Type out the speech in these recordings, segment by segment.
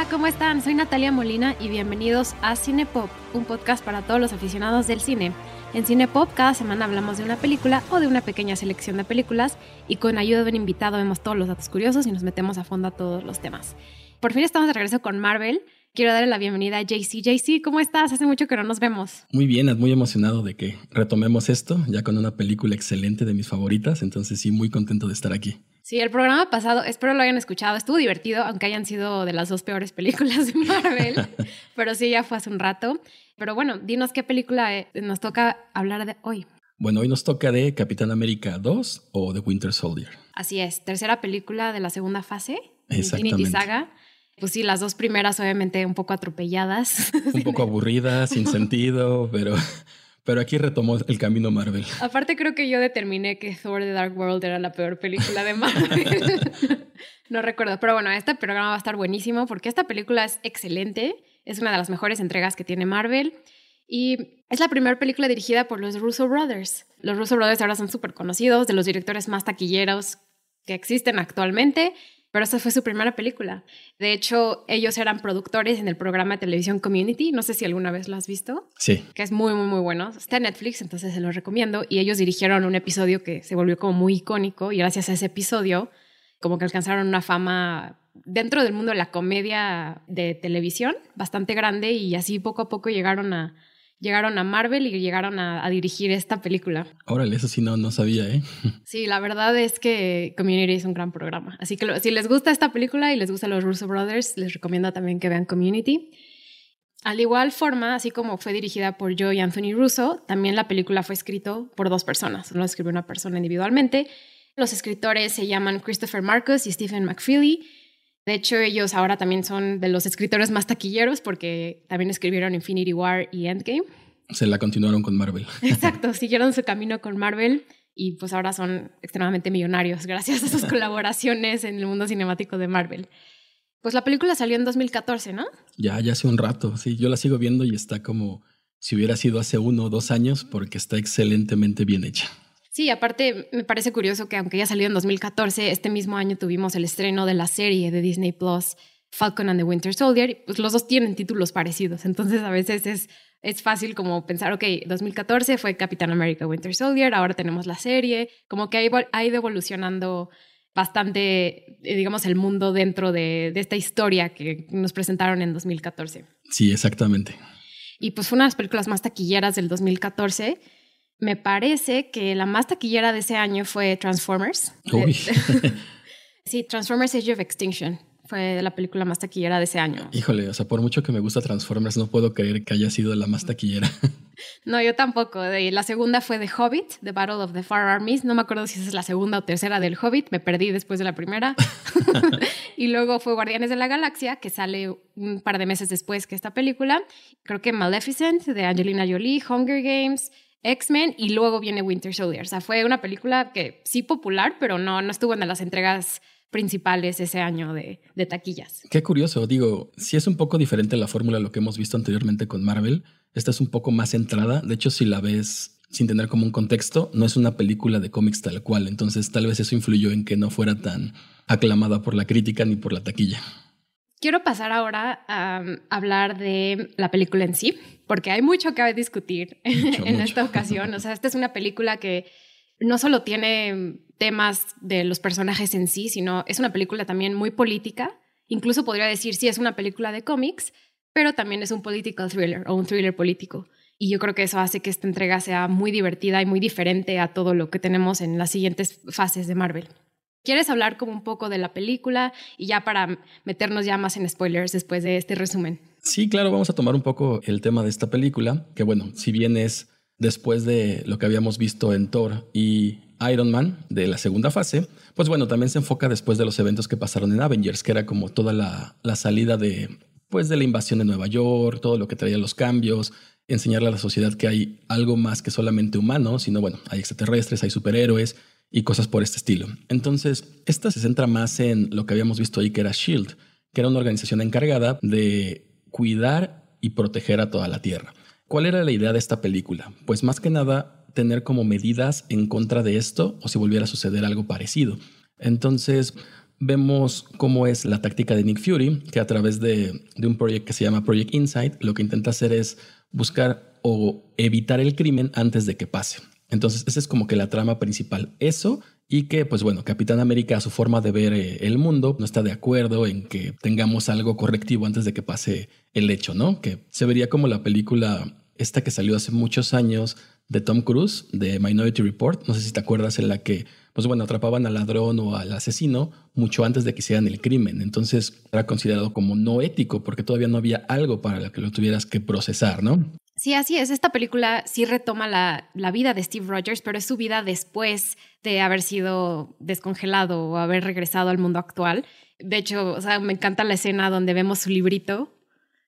Hola, ¿cómo están? Soy Natalia Molina y bienvenidos a Cinepop, un podcast para todos los aficionados del cine. En Cinepop cada semana hablamos de una película o de una pequeña selección de películas y con ayuda de un invitado vemos todos los datos curiosos y nos metemos a fondo a todos los temas. Por fin estamos de regreso con Marvel. Quiero darle la bienvenida a JC. JC, ¿cómo estás? Hace mucho que no nos vemos. Muy bien, muy emocionado de que retomemos esto, ya con una película excelente de mis favoritas, entonces sí, muy contento de estar aquí. Sí, el programa pasado, espero lo hayan escuchado, estuvo divertido, aunque hayan sido de las dos peores películas de Marvel, pero sí, ya fue hace un rato. Pero bueno, dinos qué película eh, nos toca hablar de hoy. Bueno, hoy nos toca de Capitán América 2 o The Winter Soldier. Así es, tercera película de la segunda fase, Infinity Saga. Pues sí, las dos primeras obviamente un poco atropelladas. Un poco aburridas, sin sentido, pero, pero aquí retomó el camino Marvel. Aparte creo que yo determiné que Thor The Dark World era la peor película de Marvel. no recuerdo, pero bueno, este programa va a estar buenísimo porque esta película es excelente, es una de las mejores entregas que tiene Marvel y es la primera película dirigida por los Russo Brothers. Los Russo Brothers ahora son súper conocidos, de los directores más taquilleros que existen actualmente pero esta fue su primera película. De hecho, ellos eran productores en el programa de televisión Community. No sé si alguna vez lo has visto. Sí. Que es muy, muy, muy bueno. Está en Netflix, entonces se lo recomiendo. Y ellos dirigieron un episodio que se volvió como muy icónico y gracias a ese episodio como que alcanzaron una fama dentro del mundo de la comedia de televisión bastante grande y así poco a poco llegaron a, llegaron a Marvel y llegaron a, dirigir esta película. Órale, eso sí no, no sabía, ¿eh? Sí, la verdad es que Community es un gran programa. Así que si les gusta esta película y les gustan los Russo Brothers, les recomiendo también que vean Community. Al igual forma, así como fue dirigida por Joe y Anthony Russo, también la película fue escrito por dos personas, no lo escribió una persona individualmente. Los escritores se llaman Christopher Marcus y Stephen McFeely. De hecho, ellos ahora también son de los escritores más taquilleros porque también escribieron Infinity War y Endgame. Se la continuaron con Marvel. Exacto, siguieron su camino con Marvel y pues ahora son extremadamente millonarios gracias a sus colaboraciones en el mundo cinemático de Marvel. Pues la película salió en 2014, ¿no? Ya, ya hace un rato, sí, yo la sigo viendo y está como si hubiera sido hace uno o dos años porque está excelentemente bien hecha. Sí, aparte me parece curioso que aunque ya salió en 2014, este mismo año tuvimos el estreno de la serie de Disney Plus, Falcon and the Winter Soldier, y pues los dos tienen títulos parecidos, entonces a veces es, es fácil como pensar, ok, 2014 fue Capitán America Winter Soldier, ahora tenemos la serie, como que ha ido evolucionando bastante, eh, digamos, el mundo dentro de, de esta historia que nos presentaron en 2014. Sí, exactamente. Y pues fue una de las películas más taquilleras del 2014 me parece que la más taquillera de ese año fue Transformers. Uy. sí, Transformers Age of Extinction fue la película más taquillera de ese año. Híjole, o sea, por mucho que me gusta Transformers, no puedo creer que haya sido la más taquillera. No, yo tampoco. La segunda fue The Hobbit, The Battle of the Far Armies. No me acuerdo si esa es la segunda o tercera del Hobbit. Me perdí después de la primera. y luego fue Guardianes de la Galaxia, que sale un par de meses después que esta película. Creo que Maleficent, de Angelina Jolie, Hunger Games, X-Men y luego viene Winter Soldier. O sea, fue una película que sí popular, pero no, no estuvo en las entregas principales ese año de, de taquillas. Qué curioso, digo, si es un poco diferente la fórmula a lo que hemos visto anteriormente con Marvel. Esta es un poco más centrada. De hecho, si la ves sin tener como un contexto, no es una película de cómics tal cual. Entonces, tal vez eso influyó en que no fuera tan aclamada por la crítica ni por la taquilla. Quiero pasar ahora a hablar de la película en sí, porque hay mucho que discutir en esta ocasión. O sea, esta es una película que no solo tiene temas de los personajes en sí, sino es una película también muy política. Incluso podría decir, sí, es una película de cómics, pero también es un political thriller o un thriller político. Y yo creo que eso hace que esta entrega sea muy divertida y muy diferente a todo lo que tenemos en las siguientes fases de Marvel. ¿Quieres hablar como un poco de la película y ya para meternos ya más en spoilers después de este resumen? Sí, claro, vamos a tomar un poco el tema de esta película, que bueno, si bien es después de lo que habíamos visto en Thor y Iron Man de la segunda fase, pues bueno, también se enfoca después de los eventos que pasaron en Avengers, que era como toda la, la salida de, pues, de la invasión de Nueva York, todo lo que traía los cambios, enseñarle a la sociedad que hay algo más que solamente humano, sino bueno, hay extraterrestres, hay superhéroes, y cosas por este estilo. Entonces, esta se centra más en lo que habíamos visto ahí, que era Shield, que era una organización encargada de cuidar y proteger a toda la Tierra. ¿Cuál era la idea de esta película? Pues más que nada tener como medidas en contra de esto o si volviera a suceder algo parecido. Entonces, vemos cómo es la táctica de Nick Fury, que a través de, un proyecto que se llama Project Insight, lo que intenta hacer es buscar o evitar el crimen antes de que pase. Entonces, esa es como que la trama principal. Eso y que, pues bueno, Capitán América, a su forma de ver eh, el mundo, no está de acuerdo en que tengamos algo correctivo antes de que pase el hecho, ¿no? Que se vería como la película esta que salió hace muchos años de Tom Cruise, de Minority Report, no sé si te acuerdas, en la que, pues bueno, atrapaban al ladrón o al asesino mucho antes de que hicieran el crimen. Entonces era considerado como no ético porque todavía no había algo para lo que lo tuvieras que procesar, ¿no? Sí, así es. Esta película sí retoma la, la, vida de Steve Rogers, pero es su vida después de haber sido descongelado o haber regresado al mundo actual. De hecho, o sea, me encanta la escena donde vemos su librito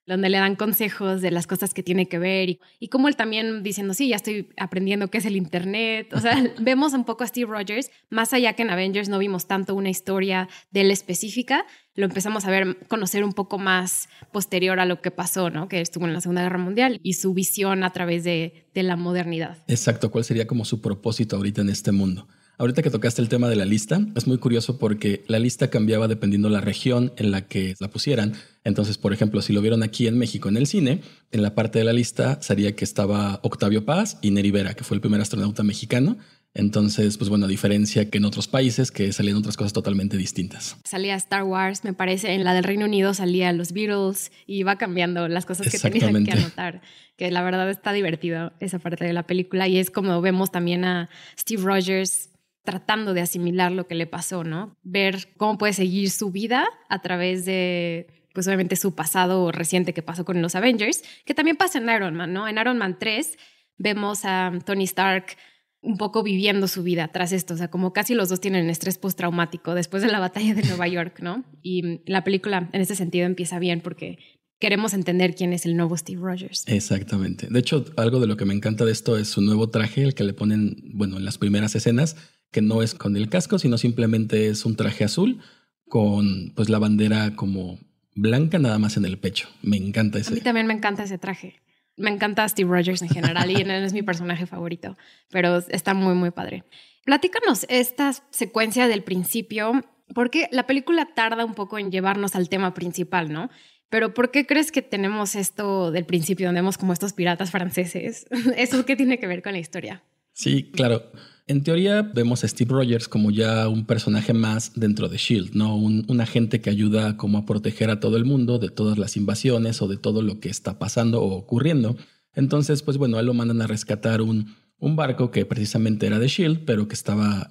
donde le dan consejos de las cosas que tiene que ver y, y como él también diciendo, sí, ya estoy aprendiendo qué es el Internet. O sea, vemos un poco a Steve Rogers, más allá que en Avengers no vimos tanto una historia de él específica, lo empezamos a ver, conocer un poco más posterior a lo que pasó, ¿no? Que estuvo en la Segunda Guerra Mundial y su visión a través de, de la modernidad. Exacto, ¿cuál sería como su propósito ahorita en este mundo? Ahorita que tocaste el tema de la lista, es muy curioso porque la lista cambiaba dependiendo la región en la que la pusieran. Entonces, por ejemplo, si lo vieron aquí en México en el cine, en la parte de la lista sería que estaba Octavio Paz y Neri Vera, que fue el primer astronauta mexicano. Entonces, pues bueno, a diferencia que en otros países que salían otras cosas totalmente distintas. Salía Star Wars, me parece, en la del Reino Unido salía los Beatles y iba cambiando las cosas que tenían que anotar, que la verdad está divertido esa parte de la película y es como vemos también a Steve Rogers tratando de asimilar lo que le pasó, ¿no? Ver cómo puede seguir su vida a través de, pues obviamente su pasado reciente que pasó con los Avengers, que también pasa en Iron Man, ¿no? En Iron Man 3 vemos a Tony Stark un poco viviendo su vida tras esto, o sea, como casi los dos tienen estrés postraumático después de la batalla de Nueva York, ¿no? Y la película en ese sentido empieza bien porque queremos entender quién es el nuevo Steve Rogers. Exactamente. De hecho, algo de lo que me encanta de esto es su nuevo traje, el que le ponen, bueno, en las primeras escenas, que no es con el casco, sino simplemente es un traje azul con pues la bandera como blanca nada más en el pecho. Me encanta ese. A mí también me encanta ese traje. Me encanta Steve Rogers en general y él es mi personaje favorito, pero está muy, muy padre. Platícanos esta secuencia del principio, porque la película tarda un poco en llevarnos al tema principal, ¿no? Pero ¿por qué crees que tenemos esto del principio, donde vemos como estos piratas franceses? ¿Eso qué tiene que ver con la historia? Sí, claro. En teoría vemos a Steve Rogers como ya un personaje más dentro de Shield, ¿no? Un, agente que ayuda como a proteger a todo el mundo de todas las invasiones o de todo lo que está pasando o ocurriendo. Entonces, pues bueno, a él lo mandan a rescatar un, un barco que precisamente era de Shield, pero que estaba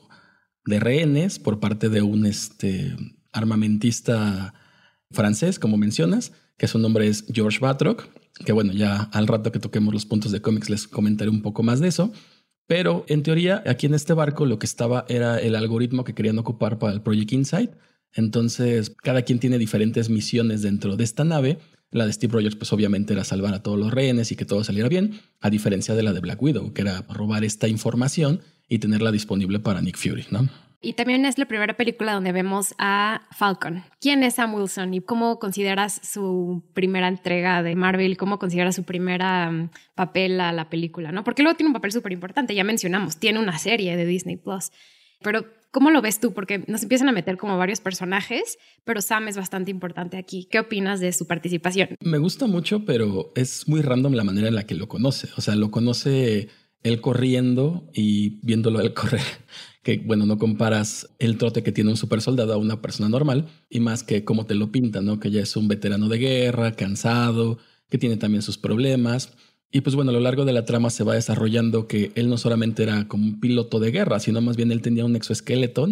de rehenes por parte de un este, armamentista francés, como mencionas, que su nombre es George Batroc, que bueno, ya al rato que toquemos los puntos de cómics les comentaré un poco más de eso. Pero en teoría, aquí en este barco lo que estaba era el algoritmo que querían ocupar para el Project Insight. Entonces, cada quien tiene diferentes misiones dentro de esta nave. La de Steve Rogers, pues obviamente era salvar a todos los rehenes y que todo saliera bien, a diferencia de la de Black Widow, que era robar esta información y tenerla disponible para Nick Fury, ¿no? Y también es la primera película donde vemos a Falcon. ¿Quién es Sam Wilson y cómo consideras su primera entrega de Marvel? ¿Cómo consideras su primera mm, papel a la película? ¿no? Porque luego tiene un papel súper importante, ya mencionamos, tiene una serie de Disney Plus. Pero, ¿cómo lo ves tú? Porque nos empiezan a meter como varios personajes, pero Sam es bastante importante aquí. ¿Qué opinas de su participación? Me gusta mucho, pero es muy random la manera en la que lo conoce. O sea, lo conoce él corriendo y viéndolo él correr que, bueno, no comparas el trote que tiene un super soldado a una persona normal y más que cómo te lo pintan, ¿no? Que ya es un veterano de guerra, cansado, que tiene también sus problemas. Y pues bueno, a lo largo de la trama se va desarrollando que él no solamente era como un piloto de guerra, sino más bien él tenía un exoesqueleto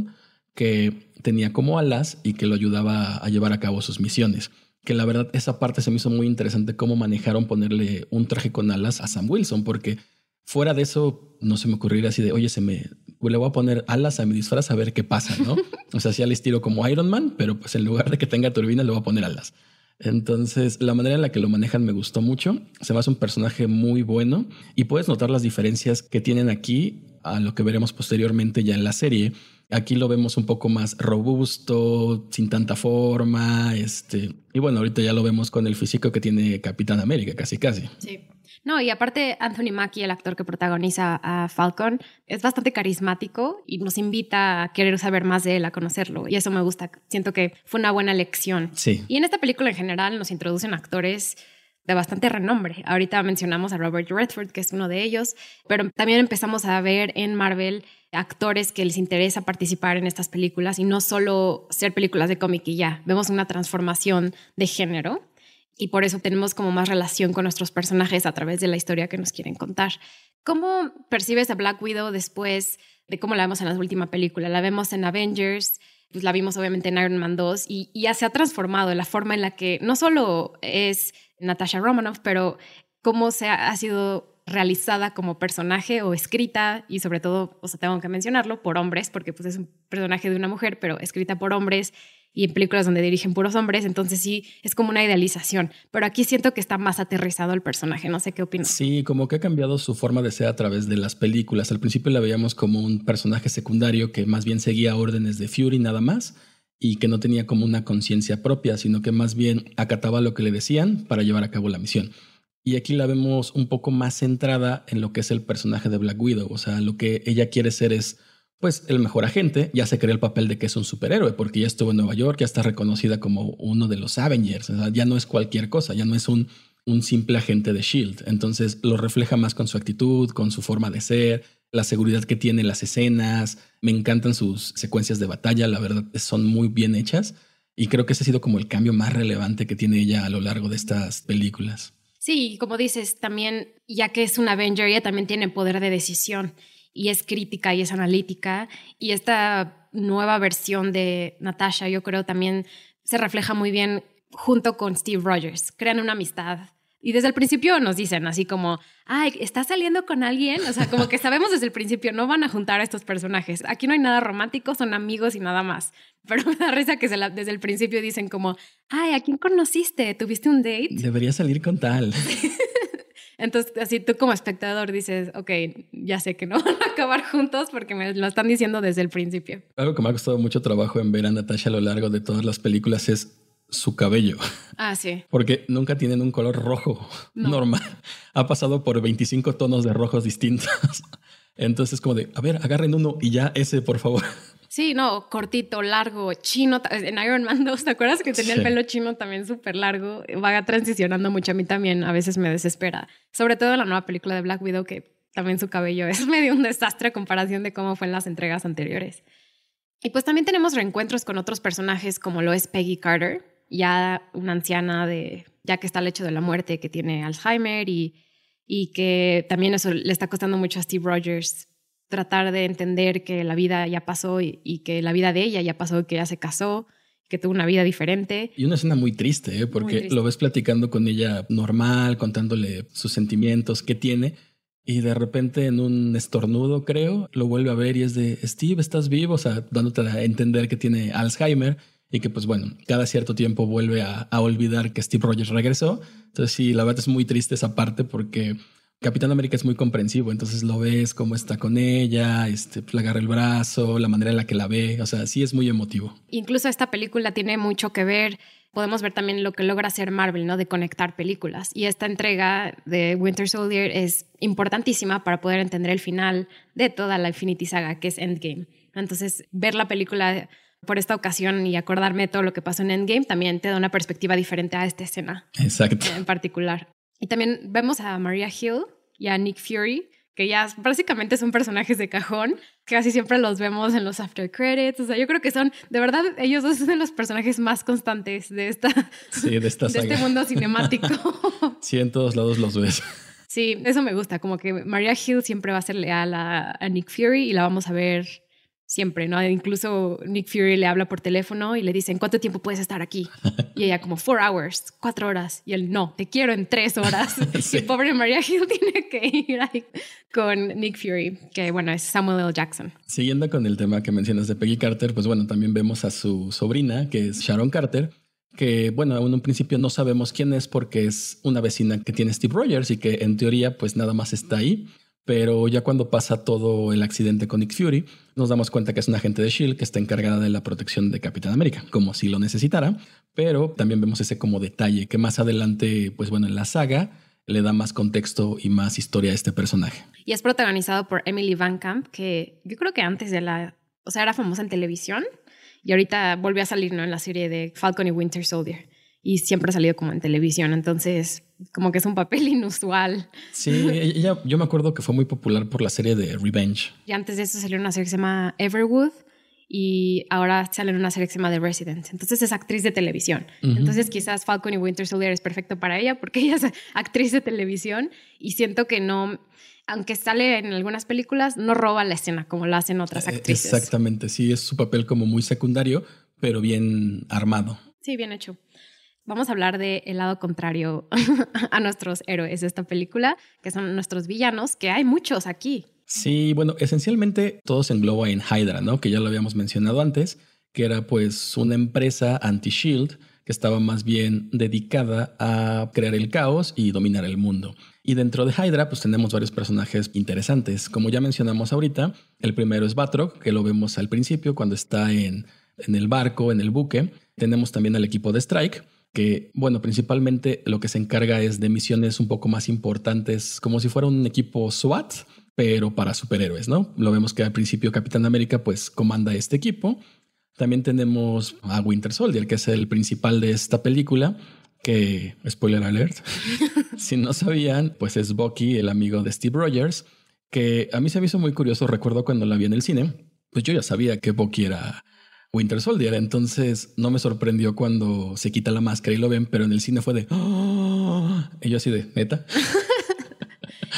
que tenía como alas y que lo ayudaba a llevar a cabo sus misiones. Que la verdad esa parte se me hizo muy interesante cómo manejaron ponerle un traje con alas a Sam Wilson, porque fuera de eso no se me ocurriría así de, oye, se me, le voy a poner alas a mi disfraz a ver qué pasa, ¿no? o sea, sí al estilo como Iron Man, pero pues en lugar de que tenga turbina le voy a poner alas. Entonces, la manera en la que lo manejan me gustó mucho. Se me hace un personaje muy bueno y puedes notar las diferencias que tienen aquí a lo que veremos posteriormente ya en la serie. Aquí lo vemos un poco más robusto, sin tanta forma, este, y bueno, ahorita ya lo vemos con el físico que tiene Capitán América, casi casi. Sí. No, y aparte Anthony Mackie, el actor que protagoniza a Falcon, es bastante carismático y nos invita a querer saber más de él, a conocerlo. Y eso me gusta. Siento que fue una buena lección. Sí. Y en esta película en general nos introducen actores de bastante renombre. Ahorita mencionamos a Robert Redford, que es uno de ellos, pero también empezamos a ver en Marvel actores que les interesa participar en estas películas y no solo ser películas de cómic y ya. Vemos una transformación de género y por eso tenemos como más relación con nuestros personajes a través de la historia que nos quieren contar. ¿Cómo percibes a Black Widow después de cómo la vemos en la última película? La vemos en Avengers, pues la vimos obviamente en Iron Man 2 y, ya se ha transformado la forma en la que no solo es Natasha Romanoff, pero cómo se ha, ha sido realizada como personaje o escrita y sobre todo, o sea, tengo que mencionarlo, por hombres, porque pues es un personaje de una mujer, pero escrita por hombres y en películas donde dirigen puros hombres, entonces sí, es como una idealización, pero aquí siento que está más aterrizado el personaje, no sé qué opinas. Sí, como que ha cambiado su forma de ser a través de las películas. Al principio la veíamos como un personaje secundario que más bien seguía órdenes de Fury nada más y que no tenía como una conciencia propia, sino que más bien acataba lo que le decían para llevar a cabo la misión. Y aquí la vemos un poco más centrada en lo que es el personaje de Black Widow, o sea, lo que ella quiere ser es pues el mejor agente ya se cree el papel de que es un superhéroe, porque ya estuvo en Nueva York, ya está reconocida como uno de los Avengers, ya no es cualquier cosa, ya no es un, un simple agente de Shield. Entonces lo refleja más con su actitud, con su forma de ser, la seguridad que tiene las escenas. Me encantan sus secuencias de batalla, la verdad son muy bien hechas. Y creo que ese ha sido como el cambio más relevante que tiene ella a lo largo de estas películas. Sí, como dices, también, ya que es un Avenger, ella también tiene poder de decisión y es crítica y es analítica. Y esta nueva versión de Natasha, yo creo, también se refleja muy bien junto con Steve Rogers. Crean una amistad. Y desde el principio nos dicen así como, ay, ¿estás saliendo con alguien? O sea, como que sabemos desde el principio, no van a juntar a estos personajes. Aquí no hay nada romántico, son amigos y nada más. Pero me da risa que desde el principio dicen como, ay, ¿a quién conociste? ¿Tuviste un date? Debería salir con tal. Entonces, así tú como espectador dices, ok, ya sé que no van a acabar juntos porque me lo están diciendo desde el principio. Algo que me ha costado mucho trabajo en ver a Natasha a lo largo de todas las películas es su cabello. Ah, sí. Porque nunca tienen un color rojo normal. Ha pasado por 25 tonos de rojos distintos. Entonces, como de, a ver, agarren uno y ya ese, por favor. Sí, no, cortito, largo, chino. En Iron Man 2, ¿te acuerdas que tenía el pelo chino también súper largo? Va transicionando mucho. A mí también a veces me desespera. Sobre todo en la nueva película de Black Widow, que también su cabello es medio un desastre a comparación de cómo fue en las entregas anteriores. Y pues también tenemos reencuentros con otros personajes como lo es Peggy Carter, ya una anciana de, ya que está al hecho de la muerte, que tiene Alzheimer y, y que también eso le está costando mucho a Steve Rogers tratar de entender que la vida ya pasó y, que la vida de ella ya pasó, que ya se casó, que tuvo una vida diferente. Y una escena muy triste, ¿eh? porque lo ves platicando con ella normal, contándole sus sentimientos que tiene. Y de repente en un estornudo, creo, lo vuelve a ver y es de, Steve, ¿estás vivo? O sea, dándote a entender que tiene Alzheimer y que pues bueno, cada cierto tiempo vuelve a, a olvidar que Steve Rogers regresó. Entonces sí, la verdad es muy triste esa parte porque Capitán América es muy comprensivo, entonces lo ves cómo está con ella, este, pues, le agarra el brazo, la manera en la que la ve, o sea, sí es muy emotivo. Incluso esta película tiene mucho que ver, podemos ver también lo que logra hacer Marvel, ¿no? De conectar películas. Y esta entrega de Winter Soldier es importantísima para poder entender el final de toda la Infinity Saga, que es Endgame. Entonces, ver la película por esta ocasión y acordarme de todo lo que pasó en Endgame también te da una perspectiva diferente a esta escena. Exacto. En particular. Y también vemos a Maria Hill y a Nick Fury, que ya básicamente son personajes de cajón, que casi siempre los vemos en los after credits. O sea, yo creo que son, de verdad, ellos dos son los personajes más constantes de esta, de, esta este mundo cinemático. sí, en todos lados los ves. Sí, eso me gusta, como que Maria Hill siempre va a ser leal a Nick Fury y la vamos a ver siempre, ¿no? Incluso Nick Fury le habla por teléfono y le dicen, ¿cuánto tiempo puedes estar aquí? Y ella como, four hours, cuatro horas. Y él, no, te quiero en tres horas. Y pobre Maria Hill tiene que ir ahí con Nick Fury, que bueno, es Samuel L. Jackson. Siguiendo con el tema que mencionas de Peggy Carter, pues bueno, también vemos a su sobrina, que es Sharon Carter, que bueno, en un principio no sabemos quién es porque es una vecina que tiene Steve Rogers y que en teoría pues nada más está ahí pero ya cuando pasa todo el accidente con Nick Fury, nos damos cuenta que es un agente de Shield que está encargada de la protección de Capitán América, como si lo necesitara, pero también vemos ese como detalle que más adelante, pues bueno, en la saga le da más contexto y más historia a este personaje. Y es protagonizado por Emily Van Camp, que yo creo que antes de la, o sea, era famosa en televisión y ahorita volvió a salir ¿no? en la serie de Falcon y Winter Soldier. Y siempre ha salido como en televisión, entonces como que es un papel inusual. Sí, ella, yo me acuerdo que fue muy popular por la serie de Revenge. Y antes de eso salió una serie que se llama Everwood y ahora sale en una serie que se llama The Resident. Entonces es actriz de televisión. Entonces quizás Falcon y Winter Soldier es perfecto para ella porque ella es actriz de televisión y siento que no, aunque sale en algunas películas, no roba la escena como lo hacen otras eh, actrices. Exactamente, sí, es su papel como muy secundario, pero bien armado. Sí, bien hecho. Vamos a hablar del el lado contrario a nuestros héroes de esta película, que son nuestros villanos, que hay muchos aquí. Sí, bueno, esencialmente todo se engloba en Hydra, ¿no? Que ya lo habíamos mencionado antes, que era pues una empresa anti-shield que estaba más bien dedicada a crear el caos y dominar el mundo. Y dentro de Hydra, pues tenemos varios personajes interesantes. Como ya mencionamos ahorita, el primero es Batroc, que lo vemos al principio cuando está en, en el barco, en el buque. Tenemos también al equipo de Strike, que, bueno, principalmente lo que se encarga es de misiones un poco más importantes, como si fuera un equipo SWAT, pero para superhéroes, ¿no? Lo vemos que al principio Capitán América pues comanda este equipo. También tenemos a Winter Soldier, que es el principal de esta película, que, spoiler alert, si no sabían, pues es Bucky, el amigo de Steve Rogers, que a mí se me hizo muy curioso, recuerdo cuando la vi en el cine, pues yo ya sabía que Bucky era Winter Soldier, entonces no me sorprendió cuando se quita la máscara y lo ven, pero en el cine fue de... ¡Oh! Y yo así de, neta.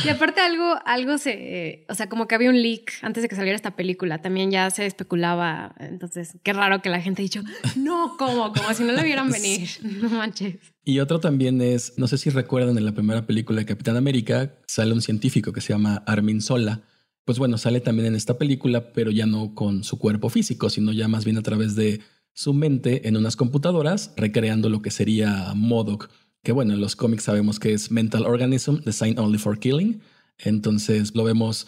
Y aparte algo, algo se, o sea, como que había un leak antes de que saliera esta película, también ya se especulaba, entonces qué raro que la gente ha dicho, no, ¿cómo? Como si no lo vieran venir, no manches. Y otro también es, no sé si recuerdan en la primera película de Capitán América, sale un científico que se llama Armin Sola. Pues bueno, sale también en esta película, pero ya no con su cuerpo físico, sino ya más bien a través de su mente en unas computadoras, recreando lo que sería MODOK que bueno, en los cómics sabemos que es Mental Organism, Designed Only for Killing. Entonces lo vemos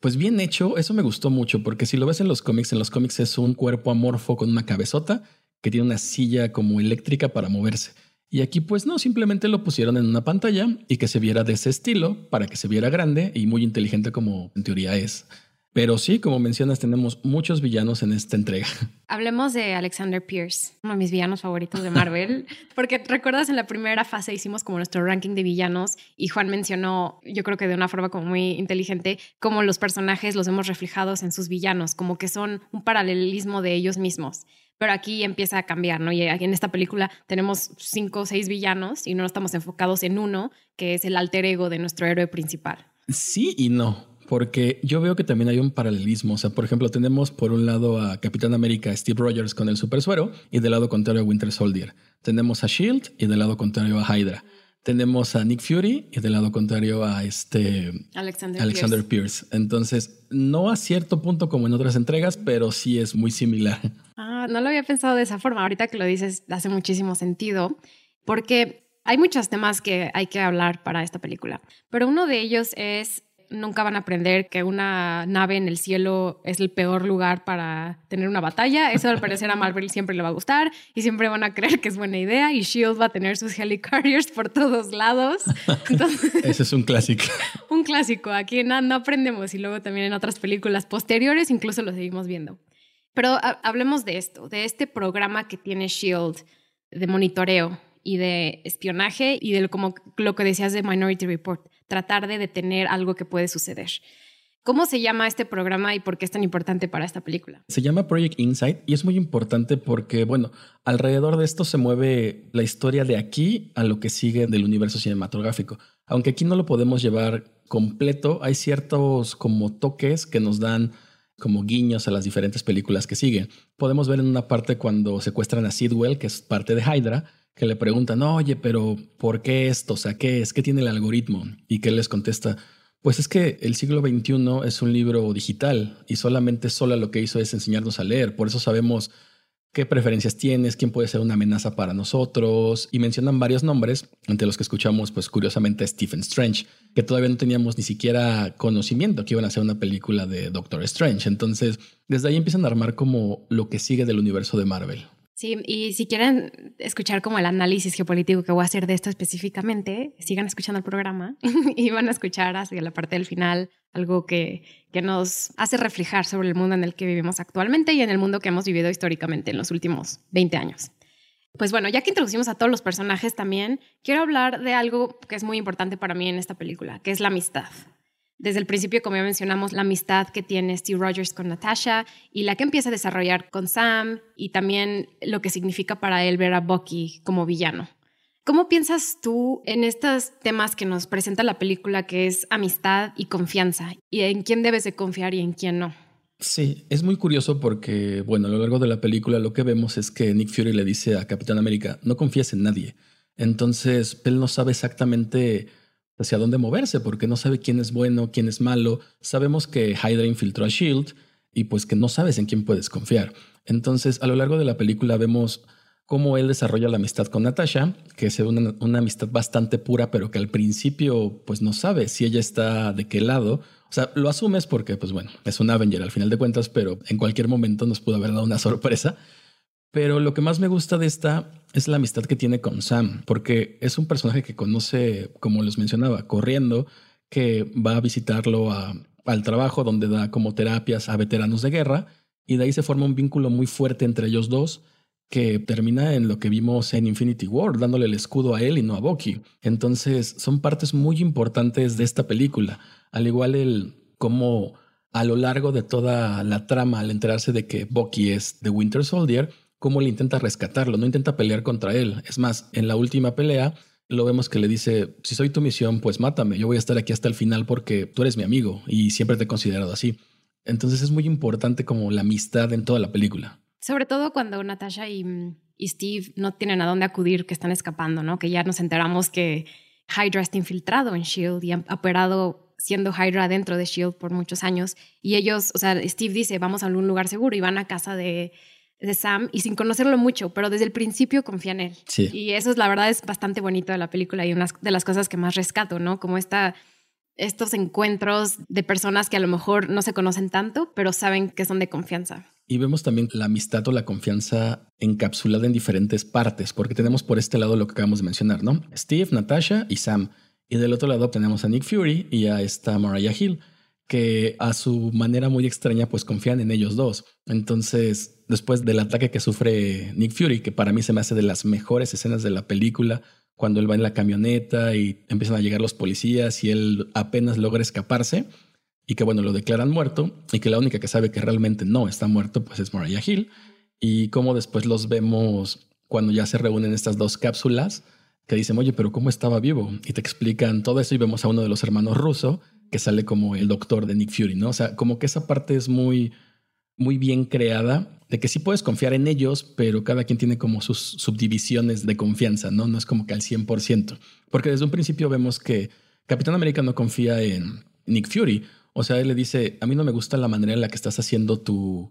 pues bien hecho. Eso me gustó mucho porque si lo ves en los cómics, en los cómics es un cuerpo amorfo con una cabezota que tiene una silla como eléctrica para moverse. Y aquí pues no, simplemente lo pusieron en una pantalla y que se viera de ese estilo para que se viera grande y muy inteligente como en teoría es. Pero sí, como mencionas, tenemos muchos villanos en esta entrega. Hablemos de Alexander Pierce, uno de mis villanos favoritos de Marvel, porque recuerdas en la primera fase hicimos como nuestro ranking de villanos y Juan mencionó, yo creo que de una forma como muy inteligente, cómo los personajes los hemos reflejados en sus villanos, como que son un paralelismo de ellos mismos. Pero aquí empieza a cambiar, ¿no? Y en esta película tenemos cinco o seis villanos y no estamos enfocados en uno, que es el alter ego de nuestro héroe principal. Sí y no porque yo veo que también hay un paralelismo. O sea, por ejemplo, tenemos por un lado a Capitán América Steve Rogers con el super suero y del lado contrario a Winter Soldier. Tenemos a Shield y del lado contrario a Hydra. Tenemos a Nick Fury y del lado contrario a este Alexander, Pierce. Entonces, no a cierto punto como en otras entregas, pero sí es muy similar. Ah, no lo había pensado de esa forma. Ahorita que lo dices, hace muchísimo sentido, porque hay muchos temas que hay que hablar para esta película, pero uno de ellos es nunca van a aprender que una nave en el cielo es el peor lugar para tener una batalla. Eso al parecer a Marvel siempre le va a gustar y siempre van a creer que es buena idea y Shield va a tener sus helicarriers por todos lados. Ese es un clásico. un clásico. Aquí no, no aprendemos y luego también en otras películas posteriores incluso lo seguimos viendo. Pero hablemos de esto, de este programa que tiene Shield de monitoreo y de espionaje y de lo, como lo que decías de Minority Report tratar de detener algo que puede suceder. ¿Cómo se llama este programa y por qué es tan importante para esta película? Se llama Project Insight y es muy importante porque, bueno, alrededor de esto se mueve la historia de aquí a lo que sigue del universo cinematográfico. Aunque aquí no lo podemos llevar completo, hay ciertos como toques que nos dan como guiños a las diferentes películas que siguen. Podemos ver en una parte cuando secuestran a Sidwell, que es parte de Hydra, que le preguntan, oye, pero ¿por qué esto? O sea, ¿qué es? ¿Qué tiene el algoritmo? Y que les contesta, pues es que el siglo XXI es un libro digital y solamente sola lo que hizo es enseñarnos a leer. Por eso sabemos qué preferencias tienes, quién puede ser una amenaza para nosotros. Y mencionan varios nombres, entre los que escuchamos, pues curiosamente, Stephen Strange, que todavía no teníamos ni siquiera conocimiento que iban a hacer una película de Doctor Strange. Entonces, desde ahí empiezan a armar como lo que sigue del universo de Marvel. Sí, y si quieren escuchar como el análisis geopolítico que voy a hacer de esto específicamente, sigan escuchando el programa y van a escuchar hacia la parte del final algo que, que nos hace reflejar sobre el mundo en el que vivimos actualmente y en el mundo que hemos vivido históricamente en los últimos 20 años. Pues bueno, ya que introducimos a todos los personajes también, quiero hablar de algo que es muy importante para mí en esta película, que es la amistad desde el principio, como ya mencionamos, la amistad que tiene Steve Rogers con Natasha y la que empieza a desarrollar con Sam y también lo que significa para él ver a Bucky como villano. ¿Cómo piensas tú en estos temas que nos presenta la película, que es amistad y confianza, y en quién debes de confiar y en quién no? Sí, es muy curioso porque, bueno, a lo largo de la película lo que vemos es que Nick Fury le dice a Capitán América, no confíes en nadie. Entonces, él no sabe exactamente hacia dónde moverse porque no sabe quién es bueno, quién es malo. Sabemos que Hydra infiltró a Shield y pues que no sabes en quién puedes confiar. Entonces, a lo largo de la película vemos cómo él desarrolla la amistad con Natasha, que es una, una, amistad bastante pura, pero que al principio pues no sabe si ella está de qué lado. O sea, lo asumes porque pues bueno, es un Avenger al final de cuentas, pero en cualquier momento nos pudo haber dado una sorpresa. Pero lo que más me gusta de esta es la amistad que tiene con Sam, porque es un personaje que conoce, como les mencionaba, corriendo, que va a visitarlo al trabajo donde da como terapias a veteranos de guerra, y de ahí se forma un vínculo muy fuerte entre ellos dos que termina en lo que vimos en Infinity War, dándole el escudo a él y no a Bucky. Entonces, son partes muy importantes de esta película, al igual el cómo a lo largo de toda la trama, al enterarse de que Bucky es The Winter Soldier, cómo le intenta rescatarlo, no intenta pelear contra él. Es más, en la última pelea lo vemos que le dice, si soy tu misión, pues mátame, yo voy a estar aquí hasta el final porque tú eres mi amigo y siempre te he considerado así. Entonces es muy importante como la amistad en toda la película. Sobre todo cuando Natasha y, Steve no tienen a dónde acudir, que están escapando, ¿no? Que ya nos enteramos que Hydra está infiltrado en Shield y ha operado siendo Hydra dentro de Shield por muchos años. Y ellos, o sea, Steve dice, vamos a algún lugar seguro y van a casa de, de Sam y sin conocerlo mucho, pero desde el principio confía en él. Sí. Y eso es la verdad es bastante bonito de la película y una de las cosas que más rescato, ¿no? Como esta, estos encuentros de personas que a lo mejor no se conocen tanto, pero saben que son de confianza. Y vemos también la amistad o la confianza encapsulada en diferentes partes, porque tenemos por este lado lo que acabamos de mencionar, ¿no? Steve, Natasha y Sam. Y del otro lado tenemos a Nick Fury y a esta Mariah Hill que a su manera muy extraña pues confían en ellos dos. Entonces, después del ataque que sufre Nick Fury, que para mí se me hace de las mejores escenas de la película, cuando él va en la camioneta y empiezan a llegar los policías y él apenas logra escaparse y que bueno, lo declaran muerto y que la única que sabe que realmente no está muerto pues es Mariah Hill y cómo después los vemos cuando ya se reúnen estas dos cápsulas que dicen, oye, pero ¿cómo estaba vivo? Y te explican todo eso y vemos a uno de los hermanos ruso que sale como el doctor de Nick Fury, ¿no? O sea, como que esa parte es muy, muy bien creada, de que sí puedes confiar en ellos, pero cada quien tiene como sus subdivisiones de confianza, ¿no? No es como que al 100%. Porque desde un principio vemos que Capitán América no confía en Nick Fury. O sea, él le dice, a mí no me gusta la manera en la que estás haciendo tu,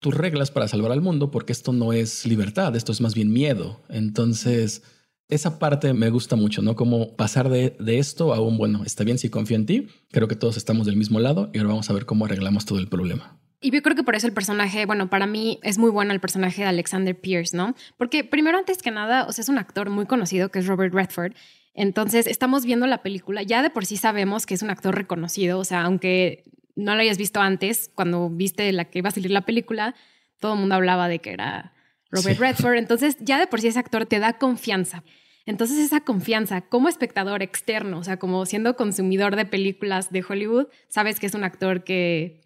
tus reglas para salvar al mundo, porque esto no es libertad, esto es más bien miedo. Entonces esa parte me gusta mucho, ¿no? Como pasar de, esto a un, bueno, está bien si confío en ti, creo que todos estamos del mismo lado y ahora vamos a ver cómo arreglamos todo el problema. Y yo creo que por eso el personaje, bueno, para mí es muy bueno el personaje de Alexander Pierce, ¿no? Porque primero, antes que nada, o sea, es un actor muy conocido que es Robert Redford. Entonces, estamos viendo la película, ya de por sí sabemos que es un actor reconocido, o sea, aunque no lo hayas visto antes, cuando viste la que iba a salir la película, todo el mundo hablaba de que era Robert Redford. Entonces, ya de por sí ese actor te da confianza. Entonces esa confianza como espectador externo, o sea, como siendo consumidor de películas de Hollywood, sabes que es un actor que,